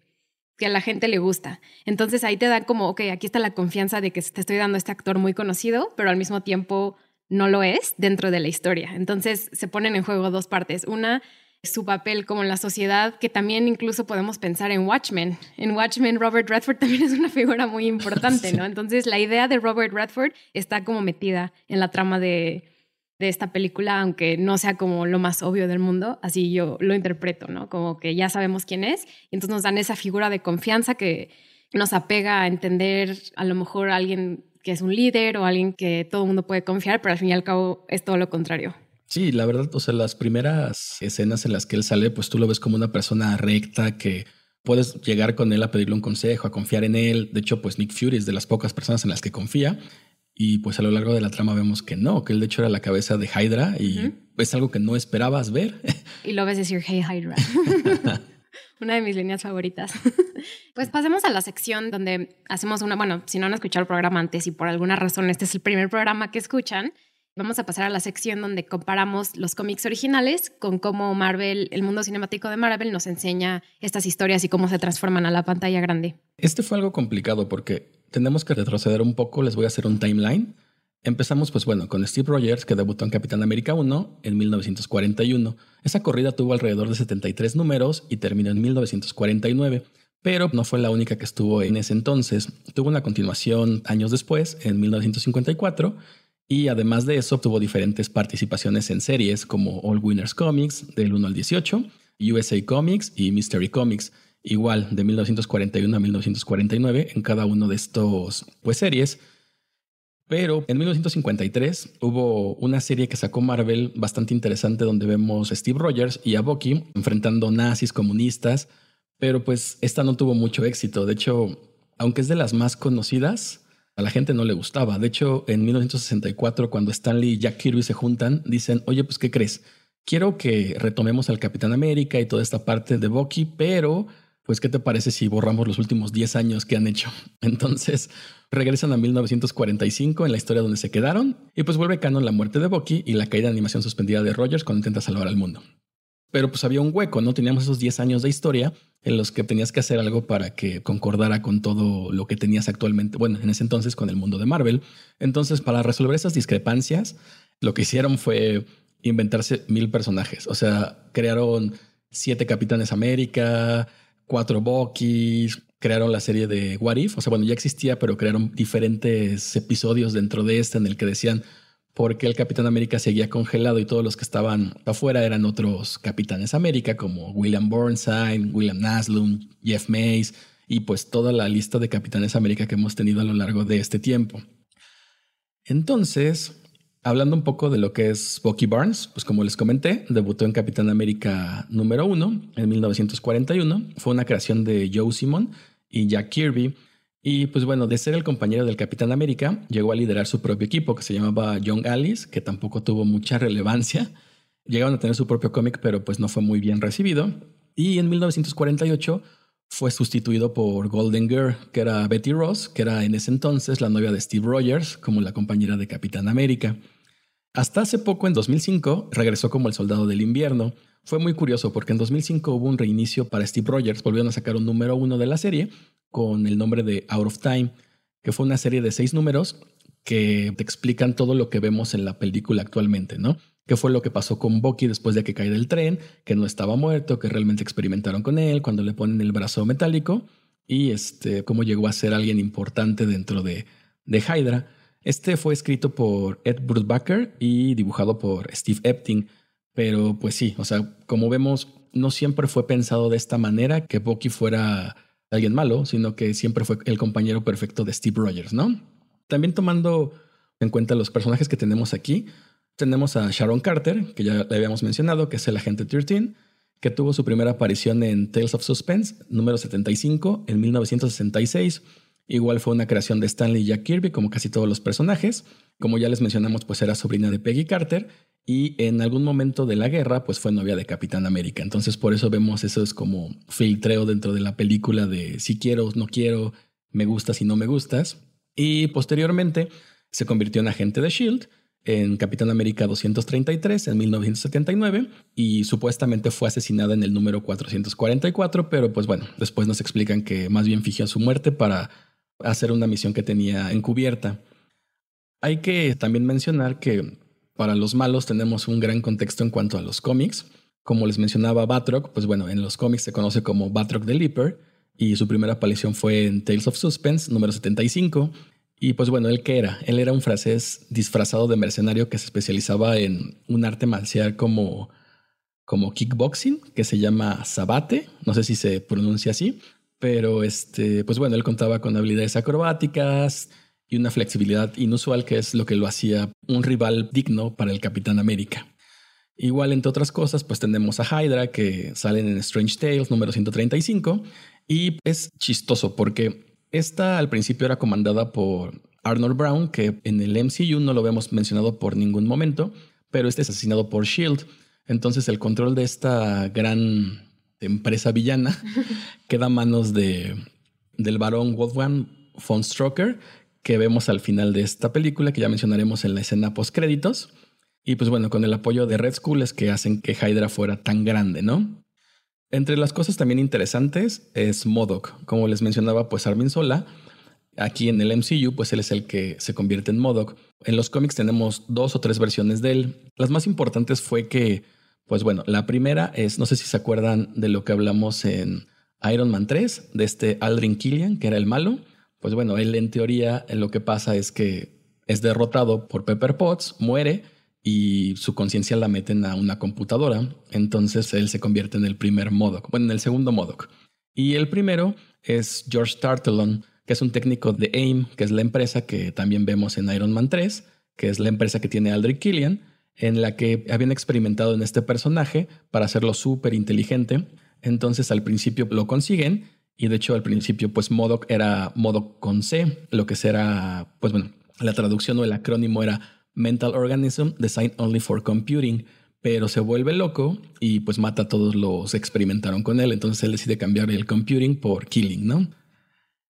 que a la gente le gusta. Entonces ahí te dan como, ok, aquí está la confianza de que te estoy dando este actor muy conocido, pero al mismo tiempo no lo es dentro de la historia. Entonces se ponen en juego dos partes. Una, su papel como en la sociedad, que también incluso podemos pensar en Watchmen. En Watchmen, Robert Redford también es una figura muy importante, ¿no? Entonces la idea de Robert Redford está como metida en la trama de, de esta película, aunque no sea como lo más obvio del mundo, así yo lo interpreto, ¿no? Como que ya sabemos quién es, y entonces nos dan esa figura de confianza que nos apega a entender a lo mejor a alguien que es un líder o alguien que todo el mundo puede confiar, pero al fin y al cabo es todo lo contrario. Sí, la verdad, o sea, las primeras escenas en las que él sale, pues tú lo ves como una persona recta que puedes llegar con él a pedirle un consejo, a confiar en él. De hecho, pues Nick Fury es de las pocas personas en las que confía Y pues a lo largo de la trama vemos que no, que él de hecho era la cabeza de Hydra y es algo que no esperabas ver. Y lo ves decir, hey Hydra. una de mis líneas favoritas. pues pasemos a la sección donde hacemos una, bueno, si no han escuchado el programa antes y por alguna razón este es el primer programa que escuchan, vamos a pasar a la sección donde comparamos los cómics originales con cómo Marvel, el mundo cinemático de Marvel nos enseña estas historias y cómo se transforman a la pantalla grande. Este fue algo complicado porque tenemos que retroceder un poco, les voy a hacer un timeline. Empezamos, pues bueno, con Steve Rogers, que debutó en Capitán América 1 en 1941. Esa corrida tuvo alrededor de 73 números y terminó en 1949, pero no fue la única que estuvo en ese entonces. Tuvo una continuación años después, en 1954, y además de eso tuvo diferentes participaciones en series como All Winners Comics del 1 al 18, USA Comics y Mystery Comics, igual de 1941 a 1949 en cada uno de estos pues series. Pero en 1953 hubo una serie que sacó Marvel bastante interesante donde vemos a Steve Rogers y a Bucky enfrentando nazis comunistas, pero pues esta no tuvo mucho éxito. De hecho, aunque es de las más conocidas, a la gente no le gustaba. De hecho, en 1964, cuando Stanley y Jack Kirby se juntan, dicen, oye, pues, ¿qué crees? Quiero que retomemos al Capitán América y toda esta parte de Bucky, pero pues, ¿qué te parece si borramos los últimos 10 años que han hecho? Entonces, regresan a 1945 en la historia donde se quedaron y pues vuelve canon la muerte de Bucky y la caída de animación suspendida de Rogers cuando intenta salvar al mundo. Pero pues había un hueco, ¿no? Teníamos esos 10 años de historia en los que tenías que hacer algo para que concordara con todo lo que tenías actualmente, bueno, en ese entonces con el mundo de Marvel. Entonces, para resolver esas discrepancias, lo que hicieron fue inventarse mil personajes. O sea, crearon siete Capitanes América, cuatro Buckys, crearon la serie de What If, o sea, bueno, ya existía, pero crearon diferentes episodios dentro de este en el que decían por qué el Capitán América seguía congelado y todos los que estaban afuera eran otros Capitanes América, como William Burnside, William Naslund, Jeff Mays y pues toda la lista de Capitanes América que hemos tenido a lo largo de este tiempo. Entonces, Hablando un poco de lo que es Bucky Barnes, pues como les comenté, debutó en Capitán América número 1 en 1941. Fue una creación de Joe Simon y Jack Kirby. Y pues bueno, de ser el compañero del Capitán América, llegó a liderar su propio equipo que se llamaba Young Alice, que tampoco tuvo mucha relevancia. Llegaron a tener su propio cómic, pero pues no fue muy bien recibido. Y en 1948 fue sustituido por Golden Girl, que era Betty Ross, que era en ese entonces la novia de Steve Rogers, como la compañera de Capitán América. Hasta hace poco, en 2005, regresó como el Soldado del Invierno. Fue muy curioso porque en 2005 hubo un reinicio para Steve Rogers, volvieron a sacar un número uno de la serie con el nombre de Out of Time, que fue una serie de seis números que te explican todo lo que vemos en la película actualmente, ¿no? ¿Qué fue lo que pasó con Bucky después de que cae del tren? Que no estaba muerto, que realmente experimentaron con él cuando le ponen el brazo metálico y este, cómo llegó a ser alguien importante dentro de, de Hydra. Este fue escrito por Ed Brubaker y dibujado por Steve Epting. Pero pues sí, o sea, como vemos, no siempre fue pensado de esta manera que Bucky fuera alguien malo, sino que siempre fue el compañero perfecto de Steve Rogers, ¿no? También tomando en cuenta los personajes que tenemos aquí, tenemos a Sharon Carter, que ya le habíamos mencionado, que es el agente 13, que tuvo su primera aparición en Tales of Suspense, número 75, en 1966 Igual fue una creación de Stanley y Jack Kirby, como casi todos los personajes. Como ya les mencionamos, pues era sobrina de Peggy Carter y en algún momento de la guerra, pues fue novia de Capitán América. Entonces por eso vemos eso es como filtreo dentro de la película de si quiero, no quiero, me gustas y no me gustas. Y posteriormente se convirtió en agente de Shield en Capitán América 233 en 1979 y supuestamente fue asesinada en el número 444, pero pues bueno, después nos explican que más bien fingió su muerte para hacer una misión que tenía encubierta. Hay que también mencionar que para los malos tenemos un gran contexto en cuanto a los cómics. Como les mencionaba Batroc, pues bueno, en los cómics se conoce como Batroc the Leaper y su primera aparición fue en Tales of Suspense, número 75. Y pues bueno, ¿él qué era? Él era un francés disfrazado de mercenario que se especializaba en un arte marcial como, como kickboxing, que se llama sabate, no sé si se pronuncia así, pero este, pues bueno, él contaba con habilidades acrobáticas y una flexibilidad inusual que es lo que lo hacía un rival digno para el Capitán América. Igual, entre otras cosas, pues tenemos a Hydra que salen en Strange Tales número 135 y es chistoso porque esta al principio era comandada por Arnold Brown, que en el MCU no lo vemos mencionado por ningún momento, pero este es asesinado por Shield. Entonces el control de esta gran empresa villana queda a manos de, del varón Wolfgang von Stroker, que vemos al final de esta película, que ya mencionaremos en la escena post créditos. Y pues bueno, con el apoyo de Red Skull es que hacen que Hydra fuera tan grande, ¿no? Entre las cosas también interesantes es Modoc. Como les mencionaba, pues Armin Sola, aquí en el MCU, pues él es el que se convierte en Modoc. En los cómics tenemos dos o tres versiones de él. Las más importantes fue que, pues bueno, la primera es, no sé si se acuerdan de lo que hablamos en Iron Man 3, de este Aldrin Killian, que era el malo. Pues bueno, él en teoría lo que pasa es que es derrotado por Pepper Potts, muere y su conciencia la meten a una computadora. Entonces él se convierte en el primer Modoc, bueno, en el segundo Modoc. Y el primero es George Tartelon, que es un técnico de AIM, que es la empresa que también vemos en Iron Man 3, que es la empresa que tiene Aldrich Killian, en la que habían experimentado en este personaje para hacerlo súper inteligente. Entonces al principio lo consiguen y de hecho al principio pues Modoc era Modoc con C, lo que será, pues bueno, la traducción o el acrónimo era Mental Organism Designed Only for Computing, pero se vuelve loco y pues mata a todos los que experimentaron con él. Entonces él decide cambiar el computing por killing, ¿no?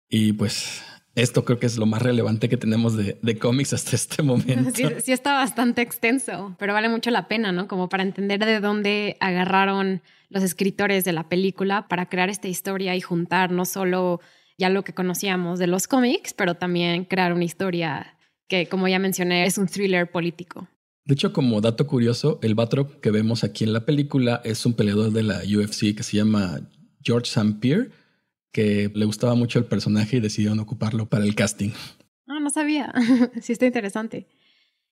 Y pues esto creo que es lo más relevante que tenemos de, cómics hasta este momento. Sí, sí, está bastante extenso, pero vale mucho la pena, ¿no? Como para entender de dónde agarraron los escritores de la película para crear esta historia y juntar no solo ya lo que conocíamos de los cómics, pero también crear una historia que como ya mencioné es un thriller político. De hecho, como dato curioso, el Batroc que vemos aquí en la película es un peleador de la UFC que se llama George St. Pierre, que le gustaba mucho el personaje y decidieron ocuparlo para el casting. Ah, no sabía. sí, está interesante.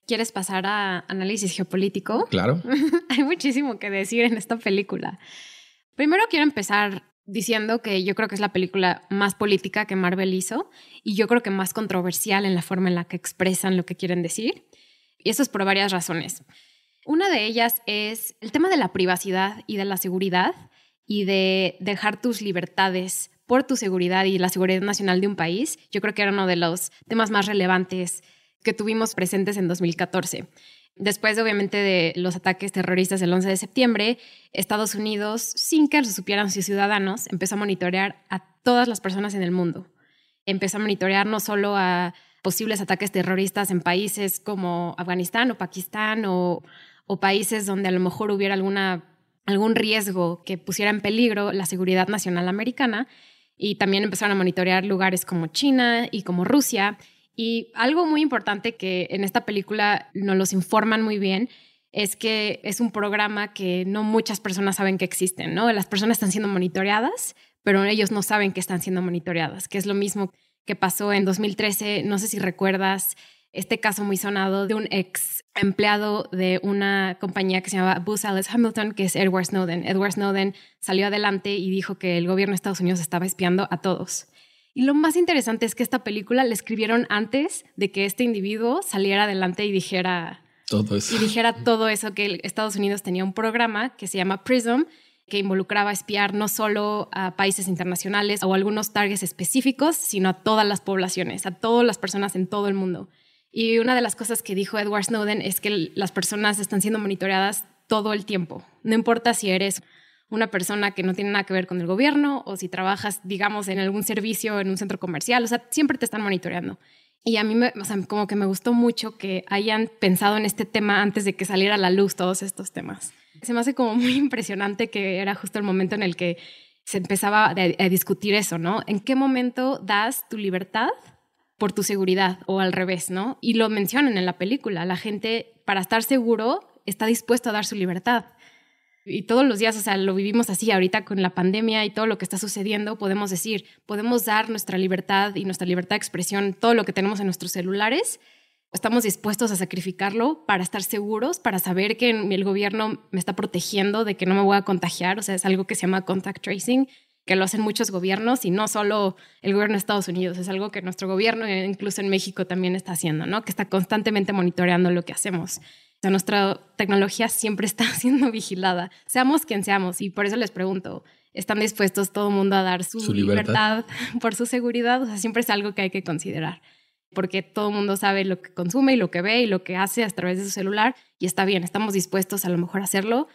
¿Quieres pasar a análisis geopolítico? Claro. Hay muchísimo que decir en esta película. Primero quiero empezar diciendo que yo creo que es la película más política que Marvel hizo y yo creo que más controversial en la forma en la que expresan lo que quieren decir. Y eso es por varias razones. Una de ellas es el tema de la privacidad y de la seguridad y de dejar tus libertades por tu seguridad y la seguridad nacional de un país. Yo creo que era uno de los temas más relevantes que tuvimos presentes en 2014. Después, obviamente, de los ataques terroristas del 11 de septiembre, Estados Unidos, sin que lo supieran sus ciudadanos, empezó a monitorear a todas las personas en el mundo. Empezó a monitorear no solo a posibles ataques terroristas en países como Afganistán o Pakistán o, países donde a lo mejor hubiera alguna, algún riesgo que pusiera en peligro la seguridad nacional americana, y también empezaron a monitorear lugares como China y como Rusia y algo muy importante que en esta película nos los informan muy bien es que es un programa que no muchas personas saben que existen, ¿no? Las personas están siendo monitoreadas, pero ellos no saben que están siendo monitoreadas, que es lo mismo que pasó en 2013, no sé si recuerdas este caso muy sonado de un ex empleado de una compañía que se llama Booz Allen Hamilton, que es Edward Snowden. Edward Snowden salió adelante y dijo que el gobierno de Estados Unidos estaba espiando a todos. Y lo más interesante es que esta película la escribieron antes de que este individuo saliera adelante y dijera todo eso. Y dijera todo eso que Estados Unidos tenía un programa que se llama PRISM que involucraba espiar no solo a países internacionales o algunos targets específicos, sino a todas las poblaciones, a todas las personas en todo el mundo. Y una de las cosas que dijo Edward Snowden es que las personas están siendo monitoreadas todo el tiempo. No importa si eres una persona que no tiene nada que ver con el gobierno o si trabajas, digamos, en algún servicio, en un centro comercial, o sea, siempre te están monitoreando. Y a mí, me, o sea, como que me gustó mucho que hayan pensado en este tema antes de que saliera a la luz todos estos temas. Se me hace como muy impresionante que era justo el momento en el que se empezaba a, a discutir eso, ¿no? ¿En qué momento das tu libertad por tu seguridad o al revés, ¿no? Y lo mencionan en la película, la gente para estar seguro está dispuesto a dar su libertad. Y todos los días, o sea, lo vivimos así ahorita con la pandemia y todo lo que está sucediendo, podemos decir, podemos dar nuestra libertad y nuestra libertad de expresión, todo lo que tenemos en nuestros celulares, estamos dispuestos a sacrificarlo para estar seguros, para saber que el gobierno me está protegiendo de que no me voy a contagiar, o sea, es algo que se llama contact tracing, que lo hacen muchos gobiernos y no solo el gobierno de Estados Unidos, es algo que nuestro gobierno, incluso en México, también está haciendo, ¿no? Que está constantemente monitoreando lo que hacemos sea, nuestra tecnología siempre está siendo vigilada, seamos quien seamos. Y por eso les pregunto, ¿están dispuestos todo el mundo a dar su, libertad? por su seguridad? O sea, siempre es algo que hay que considerar. porque todo el mundo sabe lo que consume y lo que ve y lo que hace a través de su celular y está bien, estamos dispuestos a lo mejor a hacerlo.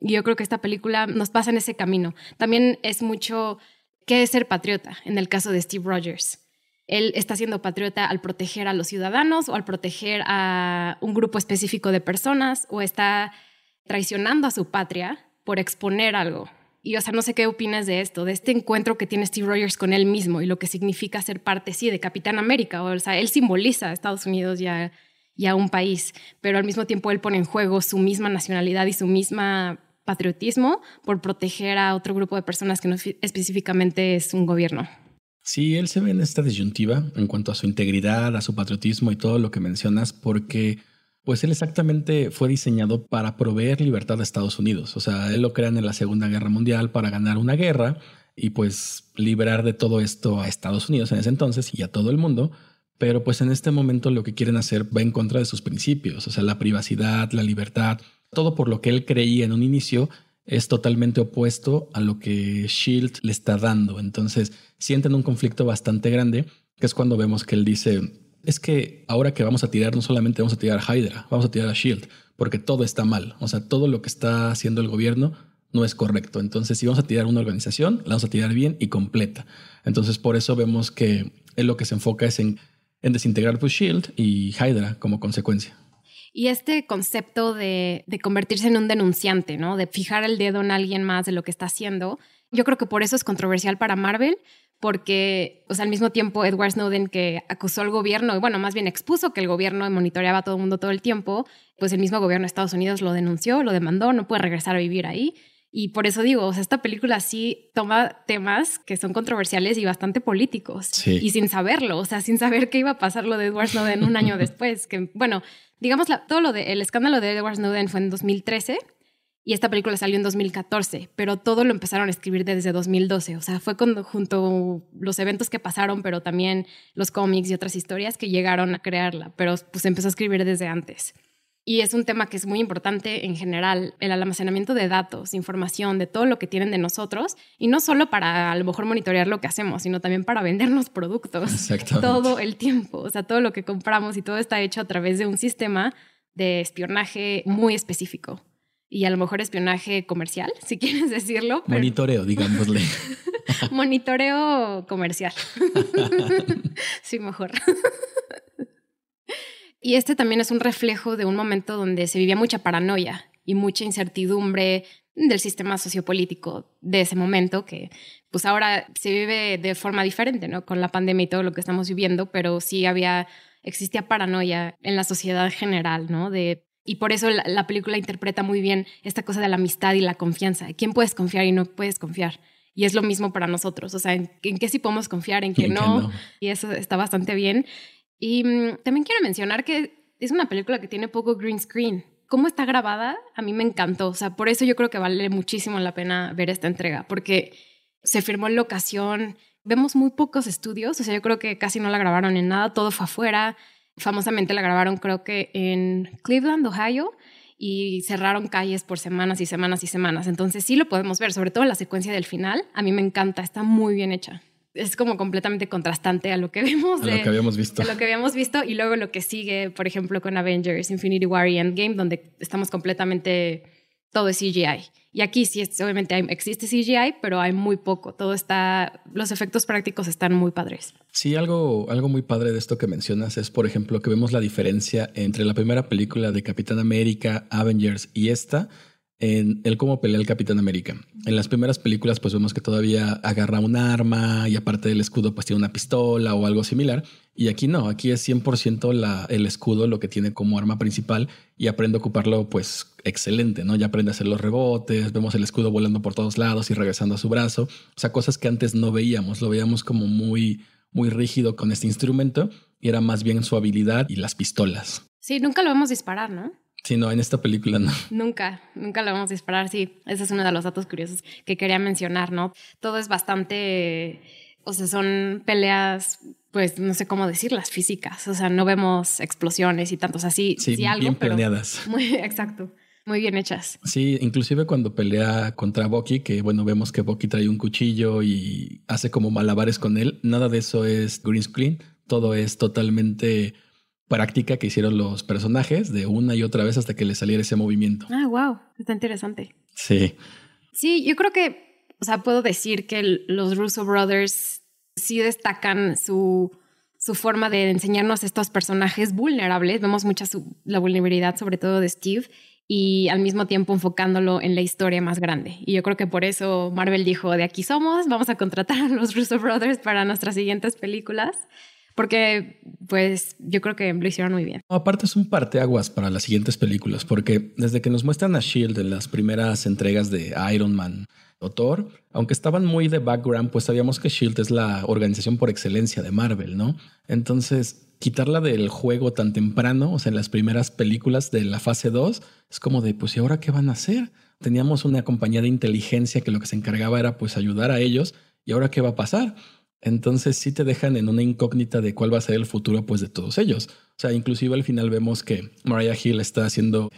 Y yo creo que esta película nos pasa en ese camino. También es mucho qué es ser patriota en el caso de Steve Rogers. Él está siendo patriota al proteger a los ciudadanos o al proteger a un grupo específico de personas o está traicionando a su patria por exponer algo. Y, o sea, no sé qué opinas de esto, de este encuentro que tiene Steve Rogers con él mismo y lo que significa ser parte, sí, de Capitán América. O, sea, él simboliza a Estados Unidos y a un país, pero al mismo tiempo él pone en juego su misma nacionalidad y su misma patriotismo por proteger a otro grupo de personas que no específicamente es un gobierno. Sí, él se ve en esta disyuntiva en cuanto a su integridad, a su patriotismo y todo lo que mencionas, porque pues él exactamente fue diseñado para proveer libertad a Estados Unidos. O sea, él lo crean en la Segunda Guerra Mundial para ganar una guerra y pues liberar de todo esto a Estados Unidos en ese entonces y a todo el mundo. Pero pues en este momento lo que quieren hacer va en contra de sus principios, o sea, la privacidad, la libertad, todo por lo que él creía en un inicio es totalmente opuesto a lo que Shield le está dando. Entonces sienten un conflicto bastante grande, que es cuando vemos que él dice, es que ahora que vamos a tirar, no solamente vamos a tirar a Hydra, vamos a tirar a Shield, porque todo está mal. O sea, todo lo que está haciendo el gobierno no es correcto. Entonces, si vamos a tirar una organización, la vamos a tirar bien y completa. Entonces, por eso vemos que él lo que se enfoca es en, en desintegrar pues, Shield y Hydra como consecuencia. Y este concepto de, convertirse en un denunciante, ¿no? De fijar el dedo en alguien más de lo que está haciendo, yo creo que por eso es controversial para Marvel, porque, o sea, al mismo tiempo Edward Snowden que acusó al gobierno, y bueno, más bien expuso que el gobierno monitoreaba a todo el mundo todo el tiempo, pues el mismo gobierno de Estados Unidos lo denunció, lo demandó, no puede regresar a vivir ahí. Y por eso digo, o sea, esta película sí toma temas que son controversiales y bastante políticos. Y sin saberlo, o sea, sin saber qué iba a pasar lo de Edward Snowden un año después. Que, bueno, digamos, todo lo de, el escándalo de Edward Snowden fue en 2013 y esta película salió en 2014, pero todo lo empezaron a escribir desde 2012. O sea, fue cuando, junto los eventos que pasaron, pero también los cómics y otras historias que llegaron a crearla, pero pues empezó a escribir desde antes. Y es un tema que es muy importante en general, el almacenamiento de datos, información, de todo lo que tienen de nosotros, y no solo para a lo mejor monitorear lo que hacemos, sino también para vendernos productos todo el tiempo. O sea, todo lo que compramos y todo está hecho a través de un sistema de espionaje muy específico y a lo mejor espionaje comercial, si quieres decirlo. Monitoreo, digámosle. Monitoreo comercial. sí, mejor. Y este también es un reflejo de un momento donde se vivía mucha paranoia y mucha incertidumbre del sistema sociopolítico de ese momento que pues ahora se vive de forma diferente, ¿no? Con la pandemia y todo lo que estamos viviendo, pero sí había existía paranoia en la sociedad general, ¿no? De y por eso la, película interpreta muy bien esta cosa de la amistad y la confianza. ¿Quién puedes confiar y no puedes confiar? Y es lo mismo para nosotros, o sea, en, qué sí podemos confiar, en qué no? Y eso está bastante bien. Y mm, también quiero mencionar que es una película que tiene poco green screen. Cómo está grabada, a mí me encantó. O sea, por eso yo creo que vale muchísimo la pena ver esta entrega, porque se firmó en locación, vemos muy pocos estudios, o sea, yo creo que casi no la grabaron en nada, todo fue afuera famosamente la grabaron creo que en Cleveland, Ohio, y cerraron calles por semanas y semanas y semanas. Entonces sí lo podemos ver, sobre todo la secuencia del final. A mí me encanta, está muy bien hecha. Es como completamente contrastante a lo que vemos. A lo que habíamos visto. A lo que habíamos visto y luego lo que sigue, por ejemplo, con Avengers, Infinity War y Endgame, donde estamos completamente todo es CGI. Y aquí sí, obviamente existe CGI, pero hay muy poco. Todo está, los efectos prácticos están muy padres. Sí, algo, algo muy padre de esto que mencionas es, por ejemplo, que vemos la diferencia entre la primera película de Capitán América, Avengers y esta en el cómo pelea el Capitán América. En las primeras películas pues vemos que todavía agarra un arma y aparte del escudo pues tiene una pistola o algo similar. Y aquí no, aquí es 100% la, el escudo lo que tiene como arma principal y aprende a ocuparlo pues excelente, ¿no? Ya aprende a hacer los rebotes, vemos el escudo volando por todos lados y regresando a su brazo. O sea, cosas que antes no veíamos, lo veíamos como muy, muy rígido con este instrumento y era más bien su habilidad y las pistolas. Sí, nunca lo vemos disparar, ¿no? Sí, no, en esta película no. Nunca, nunca lo vamos a disparar, sí. Ese es uno de los datos curiosos que quería mencionar, ¿no? Todo es bastante, o sea, son peleas, pues no sé cómo decirlas, físicas. O sea, no vemos explosiones y tantos así. Sí, sí algo, bien planeadas. Muy, exacto. Muy bien hechas. Sí, inclusive cuando pelea contra Bucky, que bueno, vemos que Bucky trae un cuchillo y hace como malabares con él, nada de eso es green screen Todo es totalmente práctica que hicieron los personajes de una y otra vez hasta que le saliera ese movimiento. Ah, wow, está interesante. Sí. Sí, yo creo que, o sea, puedo decir que los Russo Brothers sí destacan su, su forma de enseñarnos estos personajes vulnerables. Vemos mucha la vulnerabilidad, sobre todo de Steve, y al mismo tiempo enfocándolo en la historia más grande. Y yo creo que por eso Marvel dijo, de aquí somos, vamos a contratar a los Russo Brothers para nuestras siguientes películas porque pues yo creo que lo hicieron muy bien. Aparte es un parteaguas para las siguientes películas, porque desde que nos muestran a Shield en las primeras entregas de Iron Man Thor, aunque estaban muy de background, pues sabíamos que Shield es la organización por excelencia de Marvel, ¿no? Entonces, quitarla del juego tan temprano, o sea, en las primeras películas de la fase 2, es como de, pues, ¿y ahora qué van a hacer? Teníamos una compañía de inteligencia que lo que se encargaba era, pues, ayudar a ellos, ¿y ahora qué va a pasar? Entonces sí te dejan en una incógnita de cuál va a ser el futuro pues de todos ellos. O sea, inclusive al final vemos que Mariah Hill está haciendo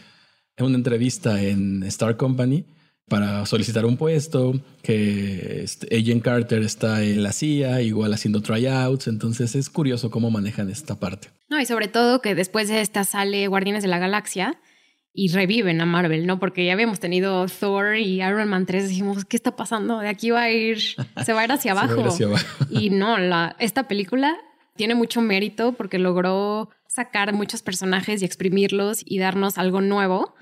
una entrevista en Star Company para solicitar un puesto, que este, Agent Carter está en la CIA, igual haciendo tryouts, entonces es curioso cómo manejan esta parte. No, y sobre todo que después de esta sale Guardianes de la Galaxia, y reviven a Marvel, ¿no? Porque ya habíamos tenido Thor y Iron Man 3, dijimos, ¿qué está pasando? De aquí va a ir, se va a ir hacia abajo. y no, la, esta película tiene mucho mérito porque logró sacar muchos personajes y exprimirlos y darnos algo nuevo,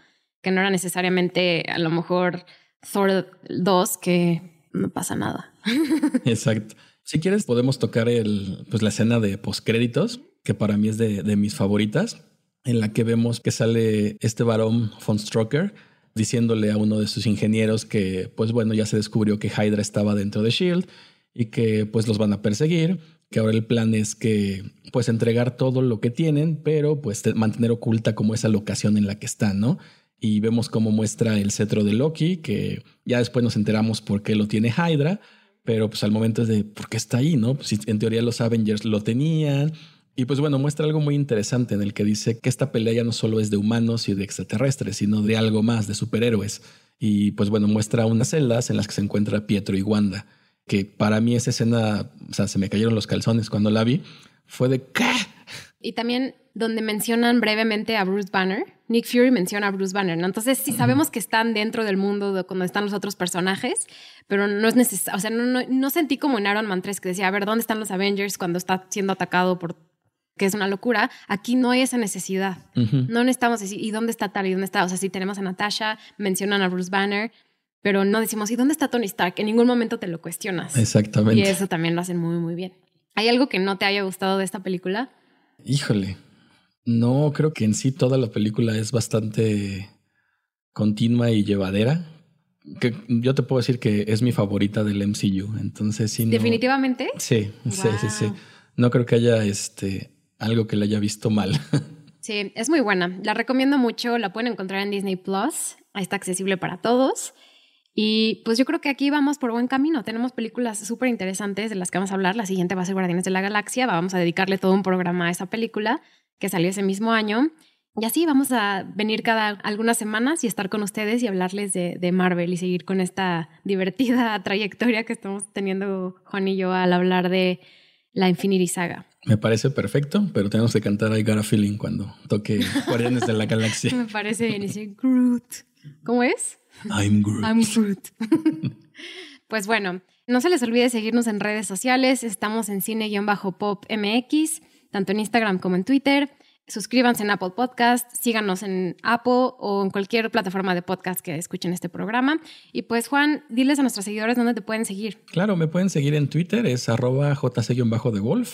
que no era necesariamente a lo mejor Thor 2, que no pasa nada. Exacto. Si quieres, podemos tocar el, pues, la escena de postcréditos, que para mí es de, de mis favoritas en la que vemos que sale este varón von Stroker diciéndole a uno de sus ingenieros que, pues bueno, ya se descubrió que Hydra estaba dentro de Shield y que pues los van a perseguir, que ahora el plan es que pues entregar todo lo que tienen, pero pues mantener oculta como esa locación en la que están, ¿no? Y vemos cómo muestra el cetro de Loki, que ya después nos enteramos por qué lo tiene Hydra, pero pues al momento es de por qué está ahí, ¿no? Pues en teoría los Avengers lo tenían, y pues bueno, muestra algo muy interesante en el que dice que esta pelea ya no solo es de humanos y de extraterrestres, sino de algo más, de superhéroes. Y pues bueno, muestra unas celdas en las que se encuentra Pietro y Wanda, que para mí esa escena, o sea, se me cayeron los calzones cuando la vi, fue de ¿qué? Y también donde mencionan brevemente a Bruce Banner, Nick Fury menciona a Bruce Banner, ¿no? Entonces sí sabemos que están dentro del mundo de cuando están los otros personajes, pero no es necesario, o sea, no, no, no, sentí como en Iron Man 3 que decía, a ver, ¿dónde están los Avengers cuando está siendo atacado por que es una locura, aquí no hay esa necesidad. No necesitamos decir, ¿y dónde está tal y dónde está? O sea, si tenemos a Natasha, mencionan a Bruce Banner, pero no decimos, ¿y dónde está Tony Stark? En ningún momento te lo cuestionas. Exactamente. Y eso también lo hacen muy, muy bien. ¿Hay algo que no te haya gustado de esta película? Híjole, no, creo que en sí toda la película es bastante continua y llevadera. Que yo te puedo decir que es mi favorita del MCU, entonces sí. ¿Definitivamente? Sí, sí, sí, sí. No creo que haya este algo que le haya visto mal. Sí, es muy buena. La recomiendo mucho. La pueden encontrar en Disney Plus. Está accesible para todos. Y pues yo creo que aquí vamos por buen camino. Tenemos películas súper interesantes de las que vamos a hablar. La siguiente va a ser Guardianes de la Galaxia. Vamos a dedicarle todo un programa a esa película que salió ese mismo año. Y así vamos a venir cada algunas semanas y estar con ustedes y hablarles de, de, Marvel y seguir con esta divertida trayectoria que estamos teniendo Juan y yo al hablar de la Infinity Saga. Me parece perfecto, pero tenemos que cantar I Got a Feeling cuando toque Guardianes de la Galaxia. Me parece bien. Dice Groot. ¿Cómo es? I'm Groot. I'm Groot. pues bueno, no se les olvide seguirnos en redes sociales. Estamos en cine-pop MX, tanto en Instagram como en Twitter. Suscríbanse en Apple Podcast, síganos en Apple o en cualquier plataforma de podcast que escuchen este programa. Y pues Juan, diles a nuestros seguidores dónde te pueden seguir. Claro, me pueden seguir en Twitter, es arroba jc-de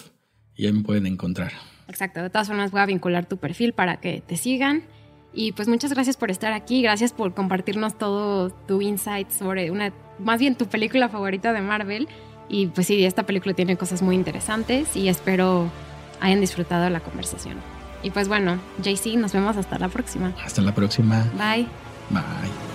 y ahí me pueden encontrar. Exacto, de todas formas voy a vincular tu perfil para que te sigan. Y pues muchas gracias por estar aquí, gracias por compartirnos todo tu insight sobre una, más bien tu película favorita de Marvel. Y pues sí, esta película tiene cosas muy interesantes y espero hayan disfrutado la conversación. Y pues bueno, JC, nos vemos hasta la próxima. Hasta la próxima. Bye. Bye.